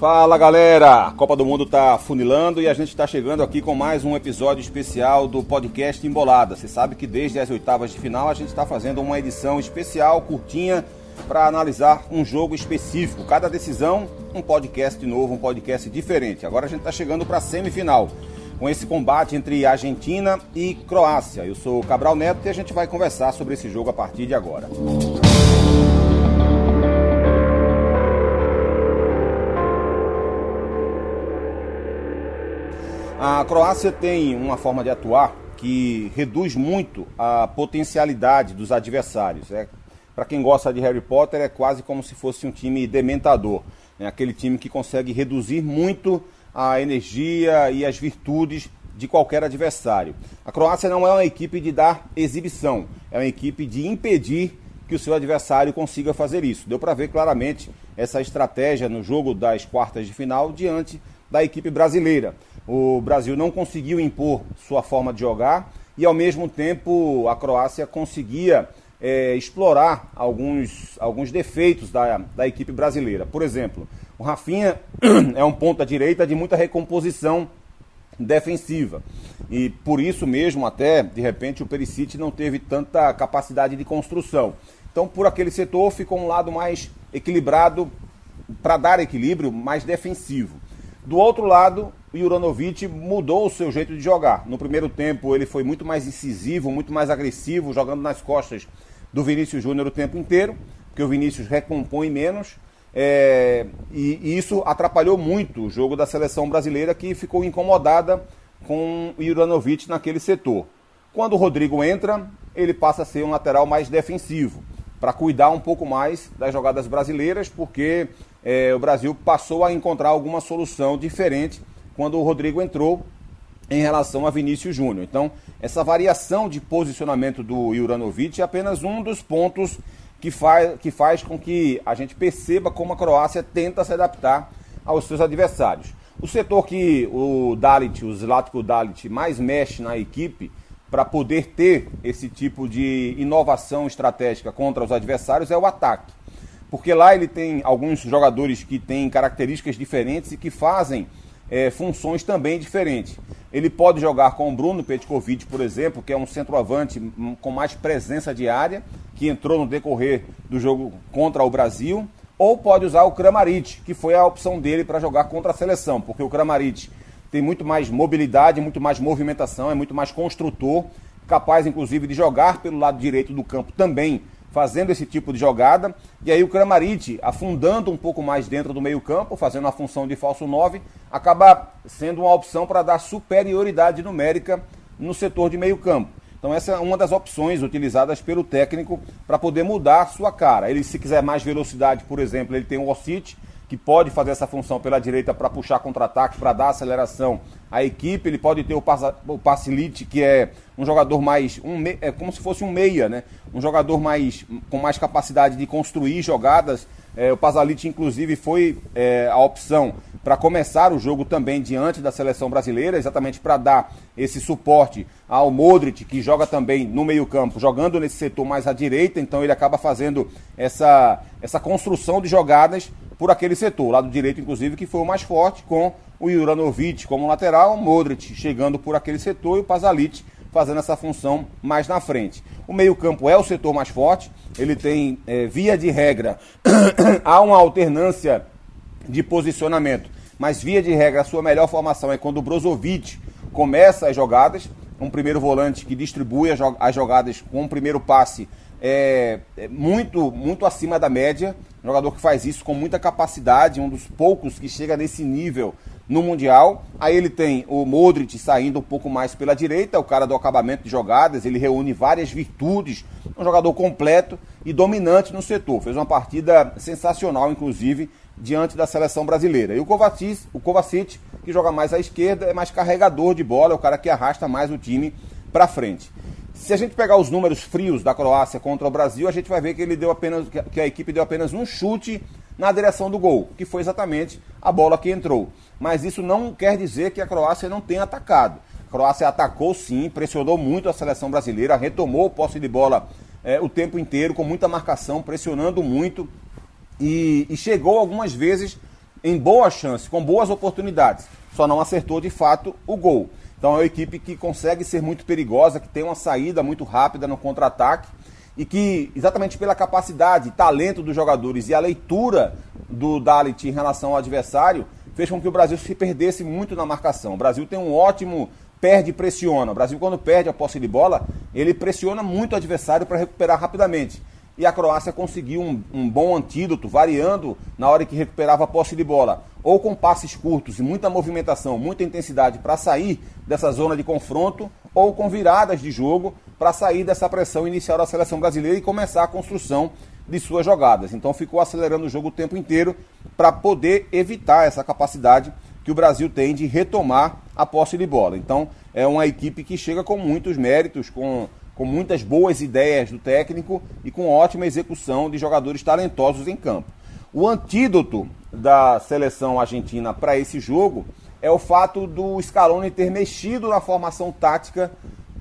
Fala galera, a Copa do Mundo tá funilando e a gente está chegando aqui com mais um episódio especial do podcast Embolada. Você sabe que desde as oitavas de final a gente está fazendo uma edição especial, curtinha, para analisar um jogo específico. Cada decisão, um podcast novo, um podcast diferente. Agora a gente está chegando para a semifinal com esse combate entre Argentina e Croácia. Eu sou Cabral Neto e a gente vai conversar sobre esse jogo a partir de agora. A Croácia tem uma forma de atuar que reduz muito a potencialidade dos adversários. É, Para quem gosta de Harry Potter, é quase como se fosse um time dementador. É aquele time que consegue reduzir muito a energia e as virtudes de qualquer adversário. A Croácia não é uma equipe de dar exibição, é uma equipe de impedir que o seu adversário consiga fazer isso. Deu para ver claramente essa estratégia no jogo das quartas de final diante da equipe brasileira o Brasil não conseguiu impor sua forma de jogar e, ao mesmo tempo, a Croácia conseguia é, explorar alguns, alguns defeitos da, da equipe brasileira. Por exemplo, o Rafinha é um ponta direita de muita recomposição defensiva. E por isso mesmo, até, de repente, o Perisic não teve tanta capacidade de construção. Então, por aquele setor, ficou um lado mais equilibrado, para dar equilíbrio, mais defensivo. Do outro lado, Juranovic mudou o seu jeito de jogar. No primeiro tempo, ele foi muito mais incisivo, muito mais agressivo, jogando nas costas do Vinícius Júnior o tempo inteiro, porque o Vinícius recompõe menos. É, e, e, isso atrapalhou muito o jogo da seleção brasileira, que ficou incomodada com o Juranovic naquele setor. Quando o Rodrigo entra, ele passa a ser um lateral mais defensivo, para cuidar um pouco mais das jogadas brasileiras, porque é, o Brasil passou a encontrar alguma solução diferente quando o Rodrigo entrou em relação a Vinícius Júnior. Então, essa variação de posicionamento do Juranovic é apenas um dos pontos que faz, que faz com que a gente perceba como a Croácia tenta se adaptar aos seus adversários. O setor que o Dalit, o Zlatko Dalit, mais mexe na equipe para poder ter esse tipo de inovação estratégica contra os adversários é o ataque porque lá ele tem alguns jogadores que têm características diferentes e que fazem é, funções também diferentes. Ele pode jogar com o Bruno Petkovic, por exemplo, que é um centroavante com mais presença de área, que entrou no decorrer do jogo contra o Brasil, ou pode usar o Kramaric, que foi a opção dele para jogar contra a seleção, porque o Kramaric tem muito mais mobilidade, muito mais movimentação, é muito mais construtor, capaz inclusive de jogar pelo lado direito do campo também fazendo esse tipo de jogada. E aí o Kramaric, afundando um pouco mais dentro do meio-campo, fazendo a função de falso 9, acaba sendo uma opção para dar superioridade numérica no setor de meio-campo. Então essa é uma das opções utilizadas pelo técnico para poder mudar sua cara. Ele se quiser mais velocidade, por exemplo, ele tem o Ossite, que pode fazer essa função pela direita para puxar contra-ataque, para dar aceleração à equipe. Ele pode ter o, o Passilite, que é um jogador mais. Um, é como se fosse um meia, né? Um jogador mais com mais capacidade de construir jogadas. É, o Pasalite, inclusive, foi é, a opção para começar o jogo também diante da seleção brasileira, exatamente para dar esse suporte ao Modric, que joga também no meio-campo, jogando nesse setor mais à direita, então ele acaba fazendo essa, essa construção de jogadas por aquele setor. Lado direito, inclusive, que foi o mais forte, com o Juranovic como lateral, o Modric chegando por aquele setor e o Pasalic fazendo essa função mais na frente. O meio-campo é o setor mais forte, ele tem, é, via de regra, há uma alternância de posicionamento, mas via de regra a sua melhor formação é quando o Brozovic começa as jogadas, um primeiro volante que distribui as jogadas com um primeiro passe é, é muito, muito acima da média. Um jogador que faz isso com muita capacidade, um dos poucos que chega nesse nível no Mundial. Aí ele tem o Modric saindo um pouco mais pela direita, o cara do acabamento de jogadas, ele reúne várias virtudes, um jogador completo e dominante no setor. Fez uma partida sensacional, inclusive, diante da seleção brasileira. E o Kovacic, o Kovacic, que joga mais à esquerda, é mais carregador de bola, é o cara que arrasta mais o time para frente. Se a gente pegar os números frios da Croácia contra o Brasil, a gente vai ver que ele deu apenas que a equipe deu apenas um chute na direção do gol, que foi exatamente a bola que entrou. Mas isso não quer dizer que a Croácia não tenha atacado. A Croácia atacou sim, pressionou muito a seleção brasileira, retomou o posse de bola é, o tempo inteiro, com muita marcação, pressionando muito e, e chegou algumas vezes em boa chance, com boas oportunidades, só não acertou de fato o gol. Então é uma equipe que consegue ser muito perigosa, que tem uma saída muito rápida no contra-ataque e que, exatamente pela capacidade, talento dos jogadores e a leitura do Dalit em relação ao adversário, fez com que o Brasil se perdesse muito na marcação. O Brasil tem um ótimo perde e pressiona. O Brasil, quando perde a posse de bola, ele pressiona muito o adversário para recuperar rapidamente e a Croácia conseguiu um, um, bom antídoto, variando na hora que recuperava a posse de bola, ou com passes curtos e muita movimentação, muita intensidade para sair dessa zona de confronto, ou com viradas de jogo para sair dessa pressão inicial da seleção brasileira e começar a construção de suas jogadas. Então ficou acelerando o jogo o tempo inteiro para poder evitar essa capacidade que o Brasil tem de retomar a posse de bola. Então é uma equipe que chega com muitos méritos, com com muitas boas ideias do técnico e com ótima execução de jogadores talentosos em campo. O antídoto da seleção argentina para esse jogo é o fato do Scaloni ter mexido na formação tática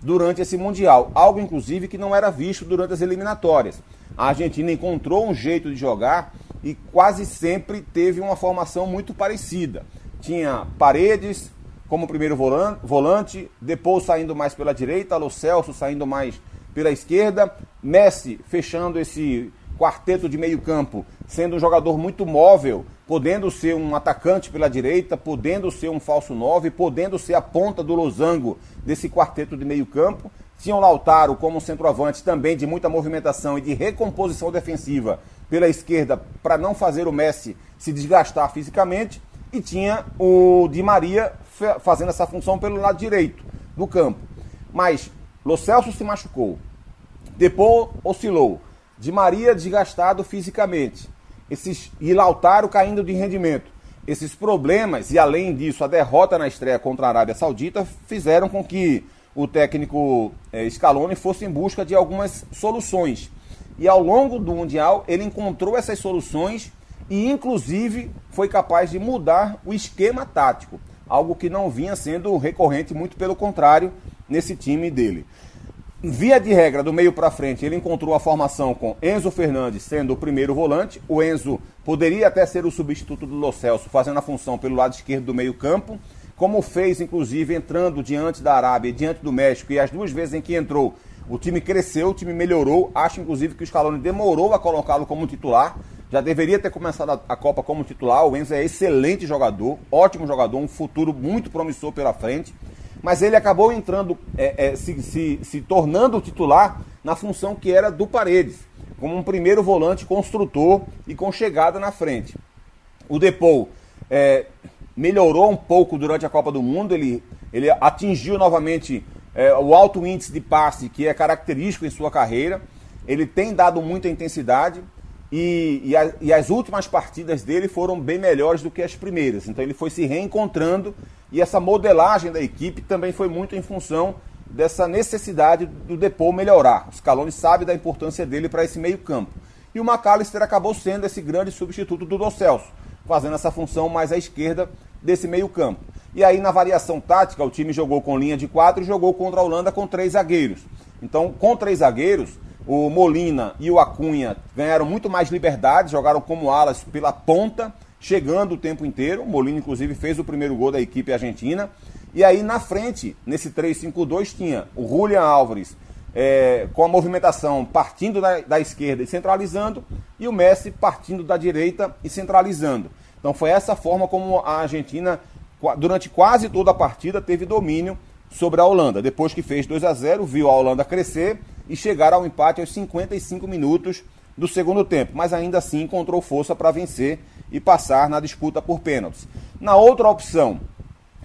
durante esse Mundial, algo inclusive que não era visto durante as eliminatórias. A Argentina encontrou um jeito de jogar e quase sempre teve uma formação muito parecida. Tinha Paredes, como primeiro volante, depois saindo mais pela direita, Lo Celso saindo mais pela esquerda, Messi fechando esse quarteto de meio campo, sendo um jogador muito móvel, podendo ser um atacante pela direita, podendo ser um falso nove, podendo ser a ponta do losango desse quarteto de meio campo. Tinha o Lautaro como centroavante também de muita movimentação e de recomposição defensiva pela esquerda para não fazer o Messi se desgastar fisicamente. E tinha o Di Maria fazendo essa função pelo lado direito do campo. Mas Lo Celso se machucou. Depois oscilou. Di Maria desgastado fisicamente. Esses, e Lautaro caindo de rendimento. Esses problemas, e além disso, a derrota na estreia contra a Arábia Saudita, fizeram com que o técnico é, Scaloni fosse em busca de algumas soluções. E ao longo do Mundial, ele encontrou essas soluções e, inclusive, foi capaz de mudar o esquema tático algo que não vinha sendo recorrente, muito pelo contrário, nesse time dele. Via de regra, do meio para frente, ele encontrou a formação com Enzo Fernandes sendo o primeiro volante. O Enzo poderia até ser o substituto do Lo Celso, fazendo a função pelo lado esquerdo do meio-campo, como fez, inclusive, entrando diante da Arábia, diante do México, e as duas vezes em que entrou, o time cresceu, o time melhorou. Acho, inclusive, que o Scaloni demorou a colocá-lo como titular já deveria ter começado a, Copa como titular. O Enzo é excelente jogador, ótimo jogador, um futuro muito promissor pela frente. Mas ele acabou entrando, é, é, se, se, se tornando titular na função que era do Paredes, como um primeiro volante construtor e com chegada na frente. O Depou é, melhorou um pouco durante a Copa do Mundo, ele, ele atingiu novamente é, o alto índice de passe que é característico em sua carreira. Ele tem dado muita intensidade, e, e, a, e, as últimas partidas dele foram bem melhores do que as primeiras. Então ele foi se reencontrando e essa modelagem da equipe também foi muito em função dessa necessidade do Depô melhorar. O Scaloni sabe da importância dele para esse meio campo. E o McAllister acabou sendo esse grande substituto do Do Celso, fazendo essa função mais à esquerda desse meio campo. E aí na variação tática o time jogou com linha de quatro e jogou contra a Holanda com três zagueiros. Então com três zagueiros o Molina e o Acunha ganharam muito mais liberdade, jogaram como alas pela ponta, chegando o tempo inteiro. O Molina, inclusive, fez o primeiro gol da equipe argentina. E aí, na frente, nesse 3-5-2, tinha o Julian Álvares é, com a movimentação partindo da, da esquerda e centralizando, e o Messi partindo da direita e centralizando. Então, foi essa forma como a Argentina, durante quase toda a partida, teve domínio sobre a Holanda. Depois que fez 2 a 0 viu a Holanda crescer e chegar ao empate aos 55 minutos do segundo tempo, mas ainda assim encontrou força para vencer e passar na disputa por pênaltis. Na outra opção,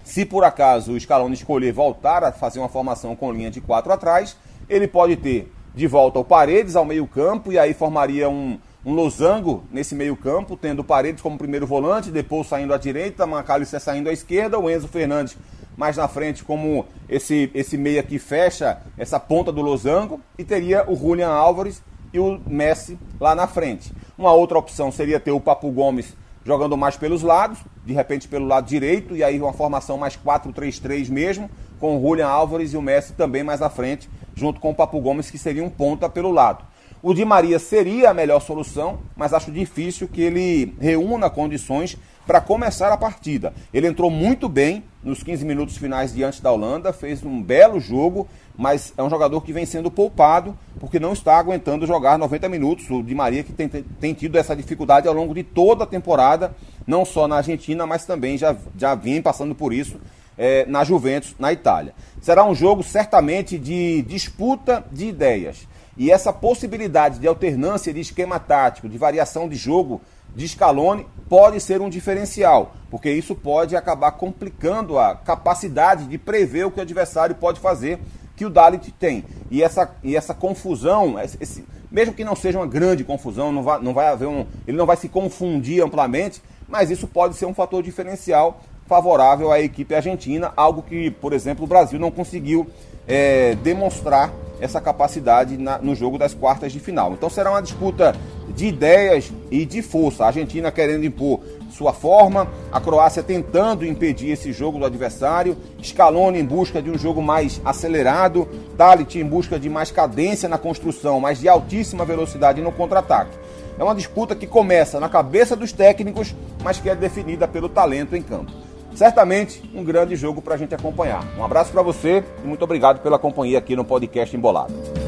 se por acaso o Scaloni escolher voltar a fazer uma formação com linha de quatro atrás, ele pode ter de volta o Paredes ao meio-campo e aí formaria um, um losango nesse meio-campo, tendo o Paredes como primeiro volante, depois saindo à direita, Macalister saindo à esquerda, o Enzo Fernandes mais na frente como esse, esse meia que fecha essa ponta do losango e teria o Julian Álvares e o Messi lá na frente. Uma outra opção seria ter o Papu Gomes jogando mais pelos lados, de repente pelo lado direito, e aí uma formação mais 4-3-3 mesmo, com o Julian Álvares e o Messi também mais à frente, junto com o Papu Gomes, que seria um ponta pelo lado. O Di Maria seria a melhor solução, mas acho difícil que ele reúna condições para começar a partida. Ele entrou muito bem nos 15 minutos finais diante da Holanda, fez um belo jogo, mas é um jogador que vem sendo poupado porque não está aguentando jogar 90 minutos. O Di Maria que tem, tem tido essa dificuldade ao longo de toda a temporada, não só na Argentina, mas também já, já vem passando por isso é, na Juventus, na Itália. Será um jogo certamente de disputa de ideias. E essa possibilidade de alternância de esquema tático, de variação de jogo de Scaloni pode ser um diferencial, porque isso pode acabar complicando a capacidade de prever o que o adversário pode fazer que o Dalit tem. E essa, e essa confusão, esse, mesmo que não seja uma grande confusão, não vai, não vai haver um, ele não vai se confundir amplamente, mas isso pode ser um fator diferencial favorável à equipe argentina, algo que, por exemplo, o Brasil não conseguiu é, demonstrar essa capacidade na, no jogo das quartas de final. Então será uma disputa de ideias e de força. A Argentina querendo impor sua forma, a Croácia tentando impedir esse jogo do adversário, Scaloni em busca de um jogo mais acelerado, Dalit em busca de mais cadência na construção, mas de altíssima velocidade no contra-ataque. É uma disputa que começa na cabeça dos técnicos, mas que é definida pelo talento em campo certamente um grande jogo para a gente acompanhar. Um abraço para você e muito obrigado pela companhia aqui no podcast Embolado.